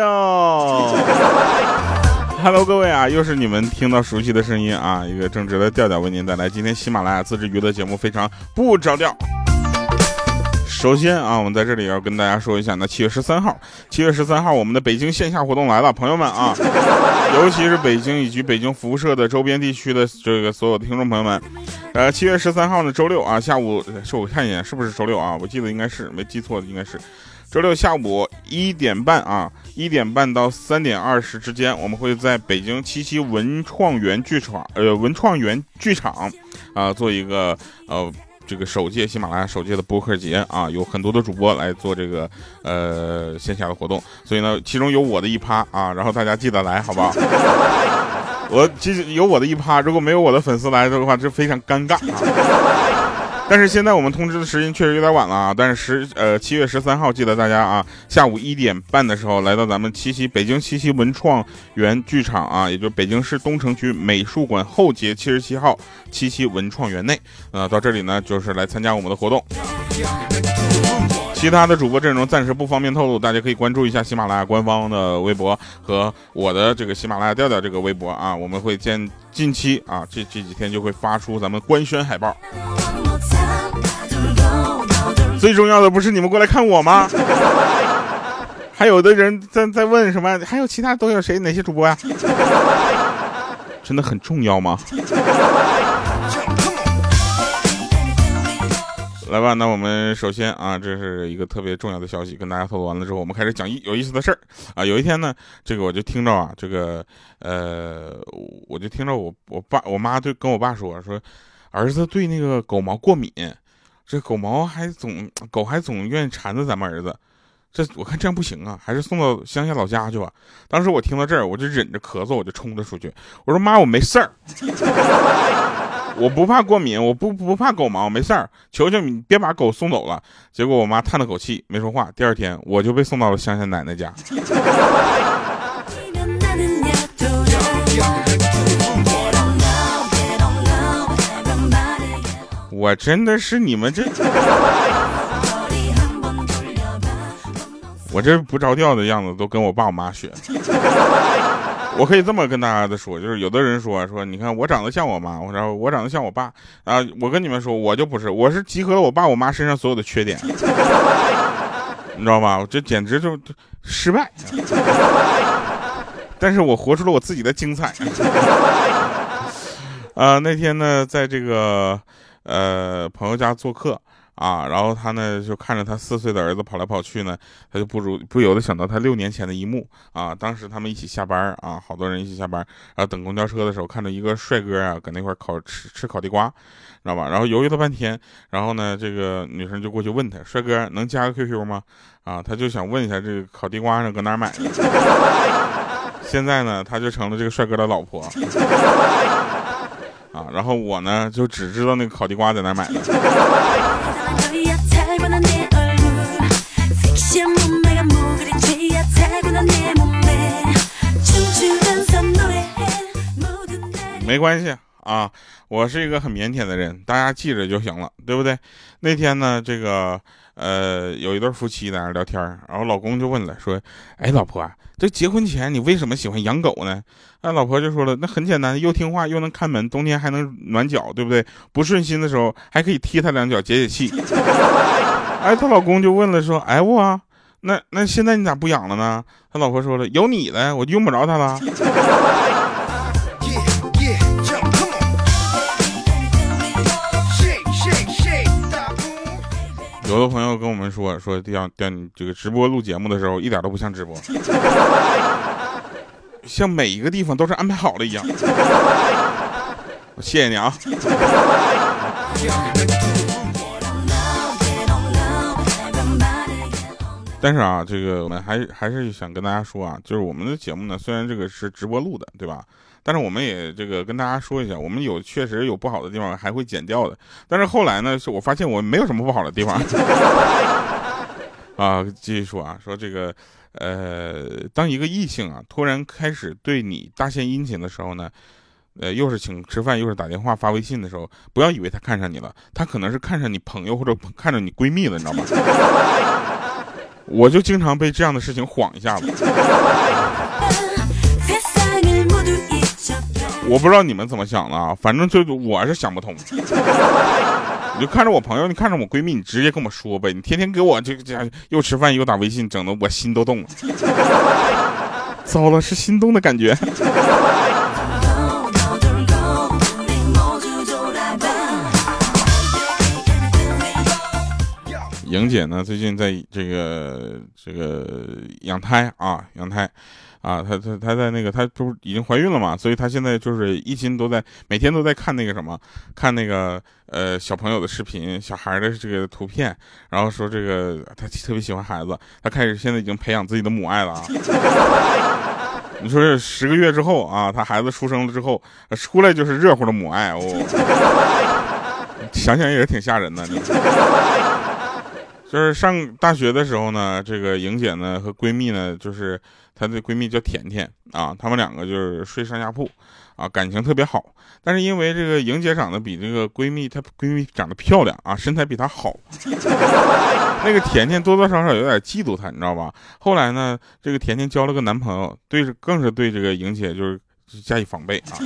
哟。Hello，各位啊，又是你们听到熟悉的声音啊，一个正直的调调为您带来今天喜马拉雅自制娱乐节目，非常不着调。首先啊，我们在这里要跟大家说一下，那七月十三号，七月十三号我们的北京线下活动来了，朋友们啊，尤其是北京以及北京辐射的周边地区的这个所有的听众朋友们，呃，七月十三号呢，周六啊，下午，是我看一眼是不是周六啊？我记得应该是，没记错的应该是。周六下午一点半啊，一点半到三点二十之间，我们会在北京七七文创园剧场，呃，文创园剧场，啊，做一个呃这个首届喜马拉雅首届的播客节啊，有很多的主播来做这个呃线下的活动，所以呢，其中有我的一趴啊，然后大家记得来，好不好？我其实有我的一趴，如果没有我的粉丝来的话，这非常尴尬。但是现在我们通知的时间确实有点晚了啊！但是十呃七月十三号，记得大家啊，下午一点半的时候来到咱们七夕北京七夕文创园剧场啊，也就是北京市东城区美术馆后街七十七号七夕文创园内，呃，到这里呢就是来参加我们的活动。其他的主播阵容暂时不方便透露，大家可以关注一下喜马拉雅官方的微博和我的这个喜马拉雅调调这个微博啊，我们会见近期啊这这几天就会发出咱们官宣海报。最重要的不是你们过来看我吗？还有的人在在问什么？还有其他都有谁？哪些主播呀？真的很重要吗？来吧，那我们首先啊，这是一个特别重要的消息，跟大家透露完了之后，我们开始讲一有意思的事儿啊。有一天呢，这个我就听着啊，这个呃，我就听着我我爸我妈对跟我爸说说，儿子对那个狗毛过敏。这狗毛还总狗还总愿意缠着咱们儿子，这我看这样不行啊，还是送到乡下老家去吧。当时我听到这儿，我就忍着咳嗽，我就冲着出去，我说妈，我没事儿，我不怕过敏，我不不怕狗毛，没事儿，求求你别把狗送走了。结果我妈叹了口气，没说话。第二天我就被送到了乡下奶奶家。我真的是你们这，我这不着调的样子都跟我爸我妈学。我可以这么跟大家的说，就是有的人说说，你看我长得像我妈，我说我长得像我爸啊，我跟你们说，我就不是，我是集合了我爸我妈身上所有的缺点，你知道吧？我这简直就失败，但是我活出了我自己的精彩。啊，那天呢，在这个。呃，朋友家做客啊，然后他呢就看着他四岁的儿子跑来跑去呢，他就不如不由得想到他六年前的一幕啊。当时他们一起下班啊，好多人一起下班，然后等公交车的时候，看着一个帅哥啊，搁那块烤吃吃烤地瓜，知道吧？然后犹豫了半天，然后呢，这个女生就过去问他，帅哥能加个 QQ 吗？啊，他就想问一下这个烤地瓜上搁哪买的。现在呢，他就成了这个帅哥的老婆。然后我呢就只知道那个烤地瓜在哪买的。没关系啊，我是一个很腼腆的人，大家记着就行了，对不对？那天呢，这个。呃，有一对夫妻在那聊天然后老公就问了，说：“哎，老婆，这结婚前你为什么喜欢养狗呢？”那老婆就说了：“那很简单，又听话又能看门，冬天还能暖脚，对不对？不顺心的时候还可以踢他两脚解解气。”哎，她老公就问了，说：“哎我，那那现在你咋不养了呢？”他老婆说了：“有你的，我就用不着他了。”有的朋友跟我们说说，让让这个直播录节目的时候，一点都不像直播，像每一个地方都是安排好了一样。谢谢你啊！但是啊，这个我们还还是想跟大家说啊，就是我们的节目呢，虽然这个是直播录的，对吧？但是我们也这个跟大家说一下，我们有确实有不好的地方，还会剪掉的。但是后来呢，是我发现我没有什么不好的地方。啊，继续说啊，说这个，呃，当一个异性啊突然开始对你大献殷勤的时候呢，呃，又是请吃饭，又是打电话发微信的时候，不要以为他看上你了，他可能是看上你朋友或者看上你闺蜜了，你知道吗？我就经常被这样的事情晃一下子。我不知道你们怎么想的啊，反正就我是想不通。你就看着我朋友，你看着我闺蜜，你直接跟我说呗。你天天给我这这又吃饭又打微信，整的我心都动了。糟了，是心动的感觉。莹姐呢，最近在这个这个养胎啊，养胎。啊，她她她在那个，她不是已经怀孕了嘛，所以她现在就是一心都在每天都在看那个什么，看那个呃小朋友的视频，小孩的这个图片，然后说这个她特别喜欢孩子，她开始现在已经培养自己的母爱了啊。你说这十个月之后啊，她孩子出生了之后，出来就是热乎的母爱哦，想想也是挺吓人的。就是上大学的时候呢，这个莹姐呢和闺蜜呢，就是她的闺蜜叫甜甜啊，她们两个就是睡上下铺，啊，感情特别好。但是因为这个莹姐长得比这个闺蜜她闺蜜长得漂亮啊，身材比她好，那个甜甜多多少少有点嫉妒她，你知道吧？后来呢，这个甜甜交了个男朋友，对着更是对这个莹姐就是加以防备啊。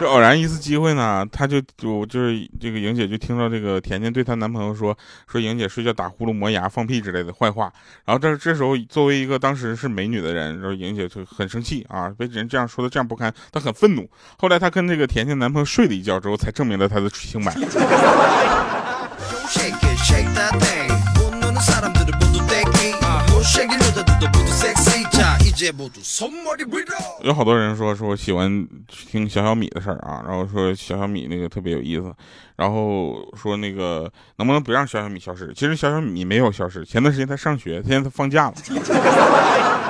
就偶然一次机会呢，她就就就是这个莹姐就听到这个甜甜对她男朋友说说莹姐睡觉打呼噜磨牙放屁之类的坏话，然后这这时候作为一个当时是美女的人，然后莹姐就很生气啊，被人这样说的这样不堪，她很愤怒。后来她跟这个甜甜男朋友睡了一觉之后，才证明了她的清白。有好多人说说喜欢听小小米的事儿啊，然后说小小米那个特别有意思，然后说那个能不能不让小小米消失？其实小小米没有消失，前段时间他上学，现在他放假了。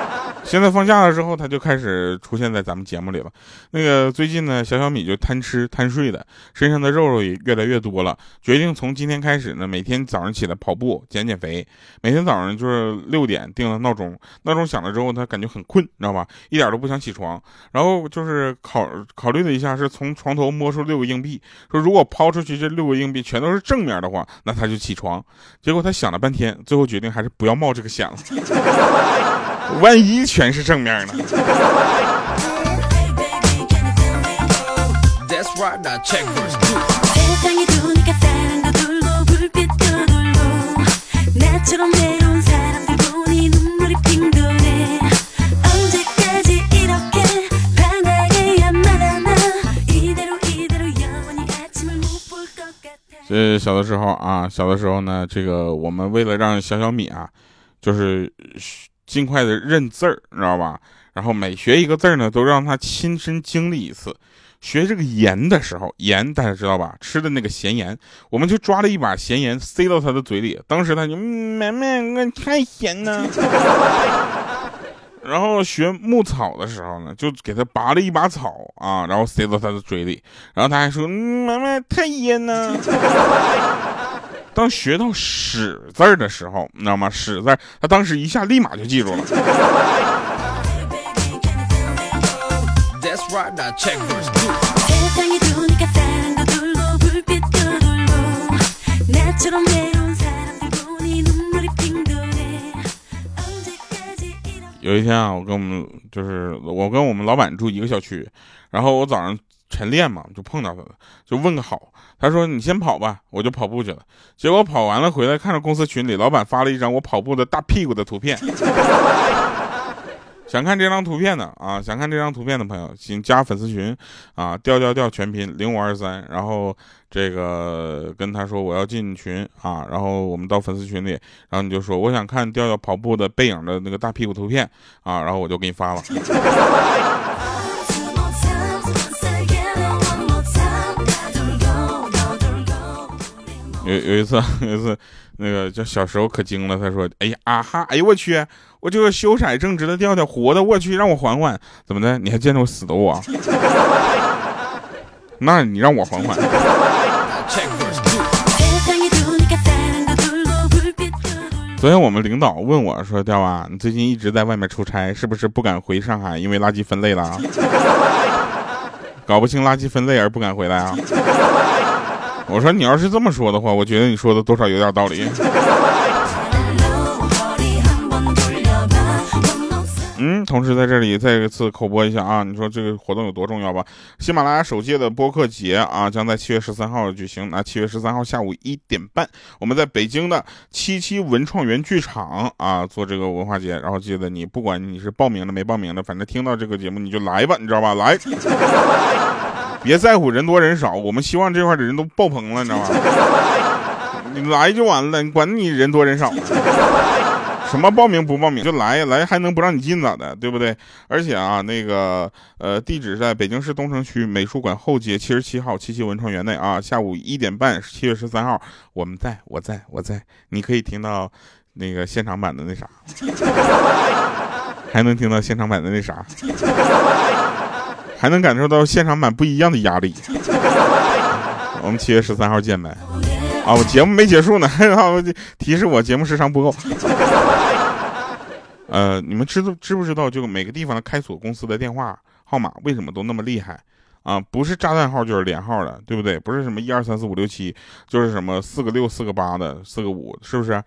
现在放假了之后，他就开始出现在咱们节目里了。那个最近呢，小小米就贪吃贪睡的，身上的肉肉也越来越多了。决定从今天开始呢，每天早上起来跑步减减肥。每天早上就是六点定了闹钟，闹钟响了之后，他感觉很困，你知道吧？一点都不想起床。然后就是考考虑了一下，是从床头摸出六个硬币，说如果抛出去这六个硬币全都是正面的话，那他就起床。结果他想了半天，最后决定还是不要冒这个险了。万一全是正面呢？呃，小的时候啊，小的时候呢，这个我们为了让小小米啊，就是。尽快的认字儿，你知道吧？然后每学一个字儿呢，都让他亲身经历一次。学这个盐的时候，盐大家知道吧？吃的那个咸盐，我们就抓了一把咸盐塞到他的嘴里，当时他就妹妹，我太咸了。然后学牧草的时候呢，就给他拔了一把草啊，然后塞到他的嘴里，然后他还说妈妈太盐了。当学到“屎”字儿的时候，你知道吗？“屎”字，他当时一下立马就记住了。有一天啊，我跟我们就是我跟我们老板住一个小区，然后我早上晨练嘛，就碰到他了，就问个好。他说：“你先跑吧，我就跑步去了。”结果跑完了回来，看着公司群里老板发了一张我跑步的大屁股的图片。想看这张图片的啊，想看这张图片的朋友，请加粉丝群啊，调调调全拼零五二三，然后这个跟他说我要进群啊，然后我们到粉丝群里，然后你就说我想看调调跑步的背影的那个大屁股图片啊，然后我就给你发了。有有一次，有一次，那个叫小时候可精了。他说：“哎呀啊哈，哎呦我去，我这个羞色正直的调调，活的我去，让我缓缓，怎么的？你还见着死的我？那你让我缓缓。”昨天我们领导问我说：“调啊，你最近一直在外面出差，是不是不敢回上海？因为垃圾分类了？搞不清垃圾分类而不敢回来啊？”我说你要是这么说的话我觉得你说的多少有点道理。嗯同时在这里再一次口播一下啊你说这个活动有多重要吧？喜马拉雅首届的播客节啊将在七月十三号举行那七月十三号下午一点半我们在北京的七七文创园剧场啊做这个文化节。然后记得你不管你是报名的没报名的反正听到这个节目你就来吧你知道吧？来。别在乎人多人少，我们希望这块的人都爆棚了，你知道吗？你来就完了，你管你人多人少。什么报名不报名就来来还能不让你进咋的，对不对？而且啊，那个呃，地址在北京市东城区美术馆后街七十七号七七文创园内啊。下午一点半，七月十三号，我们在，我在，我在，你可以听到那个现场版的那啥，还能听到现场版的那啥，还能感受到现场版不一样的压力。我们七月十三号见呗。啊，我节目没结束呢，提示我节目时长不够。呃，你们知道知不知道，就每个地方的开锁公司的电话号码为什么都那么厉害啊？不是炸弹号就是连号的，对不对？不是什么一二三四五六七，就是什么四个六、四个八的、四个五，是不是？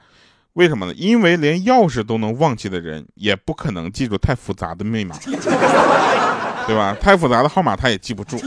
为什么呢？因为连钥匙都能忘记的人，也不可能记住太复杂的密码，对吧？太复杂的号码他也记不住。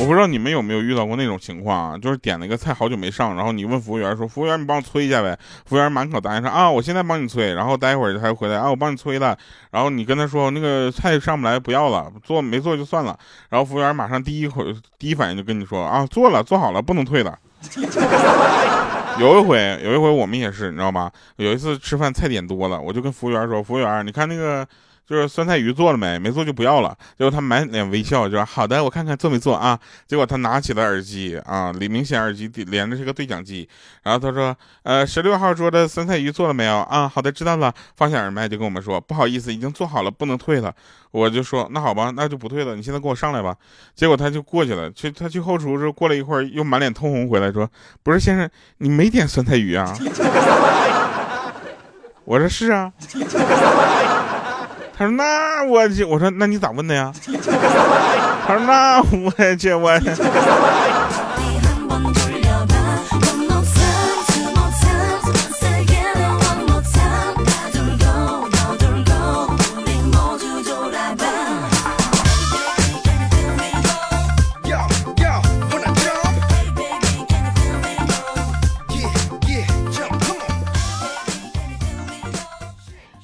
我不知道你们有没有遇到过那种情况啊？就是点了一个菜好久没上，然后你问服务员说：“服务员，你帮我催一下呗。”服务员满口答应说：“啊，我现在帮你催。”然后待会儿他又回来：“啊，我帮你催了。”然后你跟他说：“那个菜上不来，不要了，做没做就算了。”然后服务员马上第一口第一反应就跟你说：“啊，做了，做好了，不能退了。” 有一回，有一回我们也是，你知道吗？有一次吃饭菜点多了，我就跟服务员说：“服务员，你看那个。”就是酸菜鱼做了没？没做就不要了。结果他满脸微笑，就说好的，我看看做没做啊。结果他拿起了耳机啊，李明显耳机连着是个对讲机。然后他说，呃，十六号桌的酸菜鱼做了没有啊？好的，知道了。放下耳麦就跟我们说，不好意思，已经做好了，不能退了。我就说那好吧，那就不退了。你现在给我上来吧。结果他就过去了，去他去后厨之后，过了一会儿又满脸通红回来，说不是先生，你没点酸菜鱼啊？我说是啊。他说：“那我去，我说那你咋问的呀？”他说：“那我去，我。”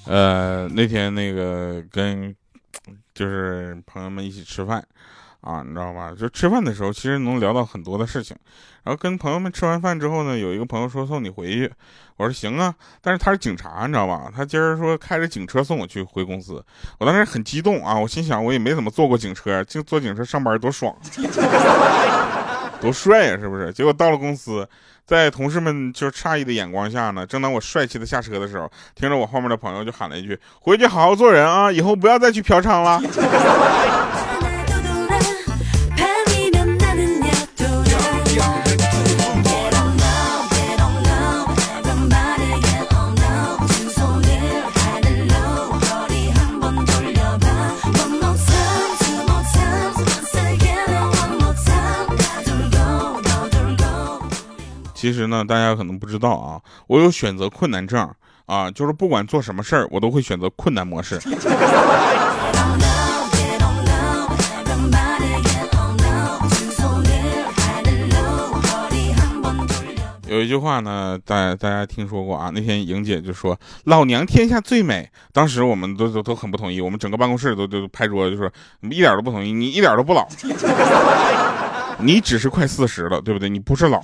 呃，那天那个跟就是朋友们一起吃饭啊，你知道吧？就吃饭的时候，其实能聊到很多的事情。然后跟朋友们吃完饭之后呢，有一个朋友说送你回去，我说行啊。但是他是警察，你知道吧？他今儿说开着警车送我去回公司，我当时很激动啊，我心想我也没怎么坐过警车，就坐警车上班多爽，多帅呀，是不是？结果到了公司。在同事们就诧异的眼光下呢，正当我帅气的下车的时候，听着我后面的朋友就喊了一句：“回去好好做人啊，以后不要再去嫖娼了。” 其实呢，大家可能不知道啊，我有选择困难症啊，就是不管做什么事儿，我都会选择困难模式。有一句话呢，大大家听说过啊？那天莹姐就说：“老娘天下最美。”当时我们都都都很不同意，我们整个办公室都都拍桌就说：“一点都不同意，你一点都不老。”你只是快四十了，对不对？你不是老。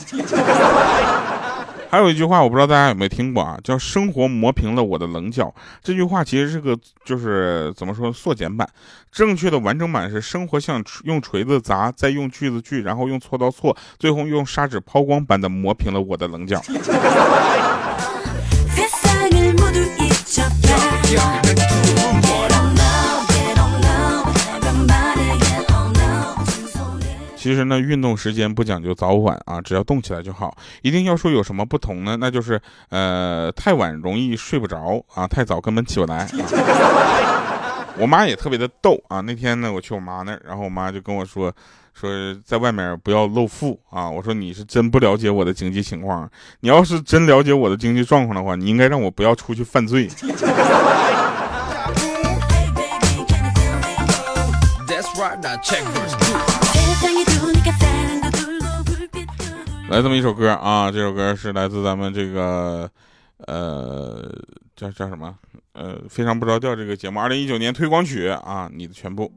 还有一句话，我不知道大家有没有听过啊，叫“生活磨平了我的棱角”。这句话其实是个，就是怎么说，缩减版。正确的完整版是“生活像用锤子砸，再用锯子锯，然后用锉刀锉，最后用砂纸抛光般的磨平了我的棱角 ”。其实呢，运动时间不讲究早晚啊，只要动起来就好。一定要说有什么不同呢？那就是，呃，太晚容易睡不着啊，太早根本起不来。我妈也特别的逗啊。那天呢，我去我妈那儿，然后我妈就跟我说，说在外面不要露富啊。我说你是真不了解我的经济情况，你要是真了解我的经济状况的话，你应该让我不要出去犯罪。来这么一首歌啊，这首歌是来自咱们这个呃叫叫什么呃非常不着调这个节目二零一九年推广曲啊，你的全部。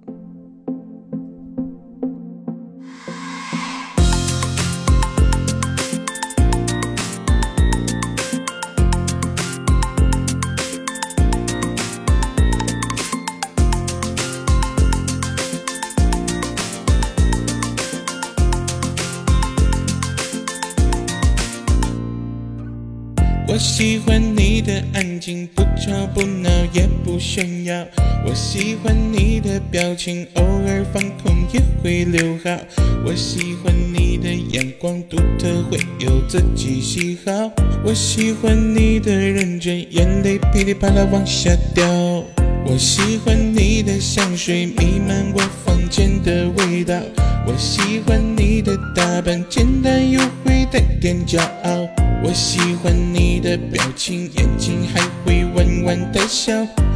情，偶尔放空也会留好。我喜欢你的眼光独特，会有自己喜好。我喜欢你的认真，眼泪噼里啪啦往下掉。我喜欢你的香水弥漫我房间的味道。我喜欢你的打扮，简单又会带点骄傲。我喜欢你的表情，眼睛还会弯弯的笑。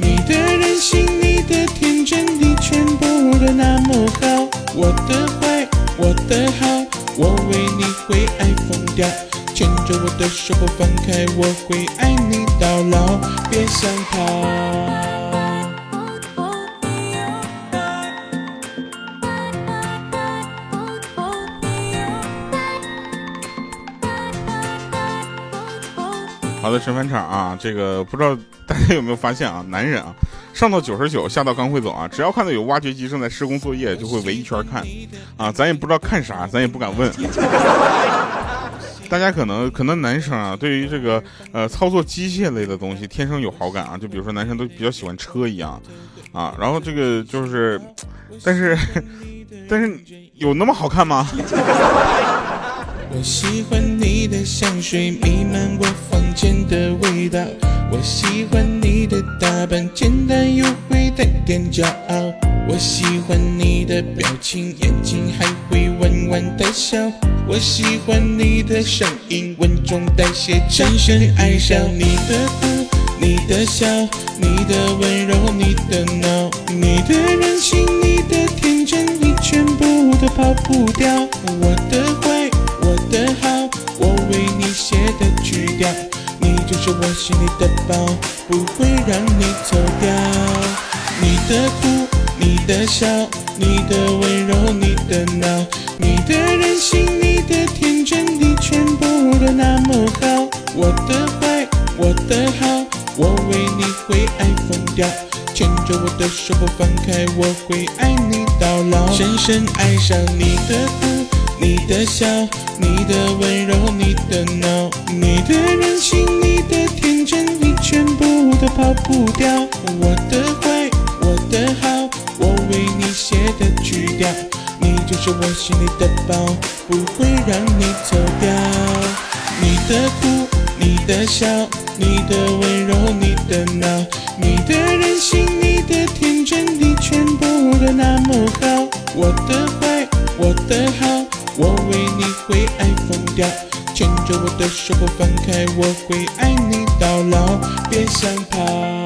你的任性，你的天真，你全部都那么好。我的坏，我的好，我为你会爱疯掉。牵着我的手不放开，我会爱你到老，别想逃。好的，神返场啊！这个不知道大家有没有发现啊？男人啊，上到九十九，下到刚会走啊，只要看到有挖掘机正在施工作业，就会围一圈看啊。咱也不知道看啥，咱也不敢问。大家可能可能男生啊，对于这个呃操作机械类的东西天生有好感啊，就比如说男生都比较喜欢车一样啊。然后这个就是，但是 但是有那么好看吗？我喜欢你的香水弥漫我房间的味道，我喜欢你的打扮简单又会带点骄傲，我喜欢你的表情，眼睛还会弯弯的笑，我喜欢你的声音稳重带些深深爱上你的哭，你的笑，你的温柔，你的闹，你的任性，你的天真，你全部都跑不掉，我的坏。掉，你就是我心里的宝，不会让你走掉。你的哭，你的笑，你的温柔，你的闹，你的任性，你的天真，你全部都那么好。我的坏，我的好，我为你会爱疯掉。牵着我的手不放开，我会爱你到老，深深爱上你的哭。你的笑，的温柔，你的闹，你的任性，你的天真，你全部都跑不掉。我的坏，我的好，我为你写的曲调，你就是我心里的宝，不会让你走掉。你的哭，你的笑，你的温柔，你的闹，你的任性，你的天真，你全部都那么好。我的牵着我的手不放开，我会爱你到老，别想跑。